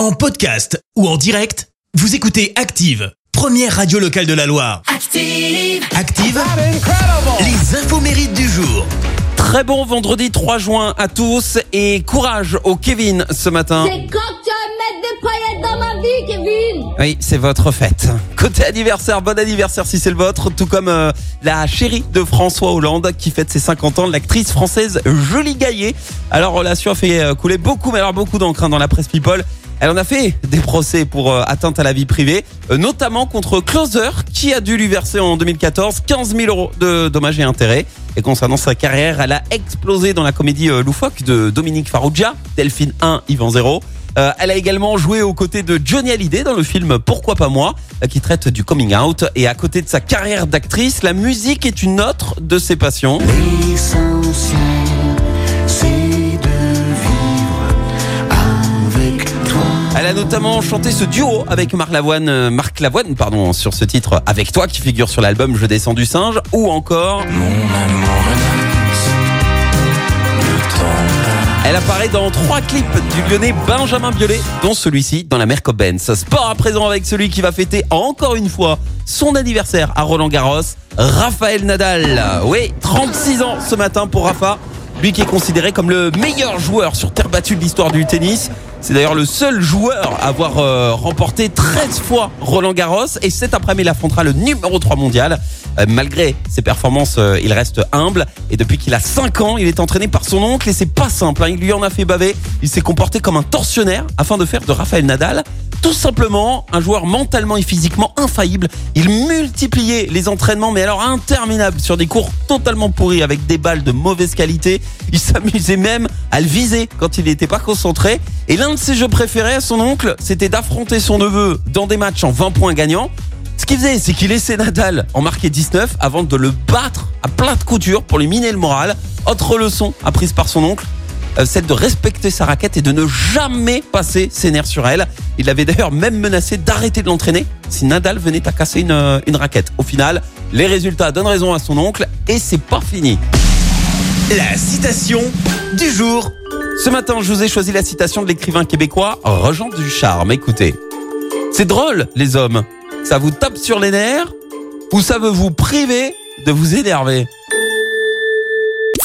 En podcast ou en direct, vous écoutez Active, première radio locale de la Loire. Active. Active, les infos mérites du jour. Très bon vendredi 3 juin à tous et courage au Kevin ce matin. C'est quand tu vas mettre des paillettes dans ma vie, Kevin Oui, c'est votre fête. Côté anniversaire, bon anniversaire si c'est le vôtre, tout comme euh, la chérie de François Hollande qui fête ses 50 ans, l'actrice française Julie Gaillet. Alors relation a fait euh, couler beaucoup, mais alors beaucoup d'encre hein, dans la presse people. Elle en a fait des procès pour euh, atteinte à la vie privée, euh, notamment contre Closer, qui a dû lui verser en 2014 15 000 euros de dommages et intérêts. Et concernant sa carrière, elle a explosé dans la comédie euh, loufoque de Dominique Farrugia, Delphine 1, Yvan 0. Euh, elle a également joué aux côtés de Johnny Hallyday dans le film Pourquoi pas moi, qui traite du coming out. Et à côté de sa carrière d'actrice, la musique est une autre de ses passions. A notamment chanté ce duo avec Marc Lavoine, euh, Marc Lavoine, pardon, sur ce titre Avec toi qui figure sur l'album Je descends du singe, ou encore Mon amour, elle apparaît dans trois clips du lyonnais Benjamin Biolay, dont celui-ci dans la Merco Benz. Sport à présent avec celui qui va fêter encore une fois son anniversaire à Roland Garros, Raphaël Nadal. Oui, 36 ans ce matin pour Rafa. Lui qui est considéré comme le meilleur joueur sur terre battue de l'histoire du tennis. C'est d'ailleurs le seul joueur à avoir euh, remporté 13 fois Roland Garros et cet après-midi il affrontera le numéro 3 mondial. Euh, malgré ses performances, euh, il reste humble et depuis qu'il a 5 ans, il est entraîné par son oncle et c'est pas simple. hein. Il lui en a fait baver. Il s'est comporté comme un tortionnaire afin de faire de Raphaël Nadal tout simplement un joueur mentalement et physiquement infaillible. Il multipliait les entraînements, mais alors interminables, sur des cours totalement pourris avec des balles de mauvaise qualité. Il s'amusait même à le viser quand il n'était pas concentré. Et l'un de ses jeux préférés à son oncle, c'était d'affronter son neveu dans des matchs en 20 points gagnants. Ce qu'il faisait, c'est qu'il laissait Nadal en marquer 19 avant de le battre à plein de couture pour lui miner le moral. Autre leçon apprise par son oncle, celle de respecter sa raquette et de ne jamais passer ses nerfs sur elle. Il avait d'ailleurs même menacé d'arrêter de l'entraîner si Nadal venait à casser une, euh, une raquette. Au final, les résultats donnent raison à son oncle et c'est pas fini. La citation du jour. Ce matin, je vous ai choisi la citation de l'écrivain québécois Roger Ducharme. Écoutez, c'est drôle, les hommes. Ça vous tape sur les nerfs ou ça veut vous priver de vous énerver?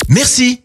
Merci,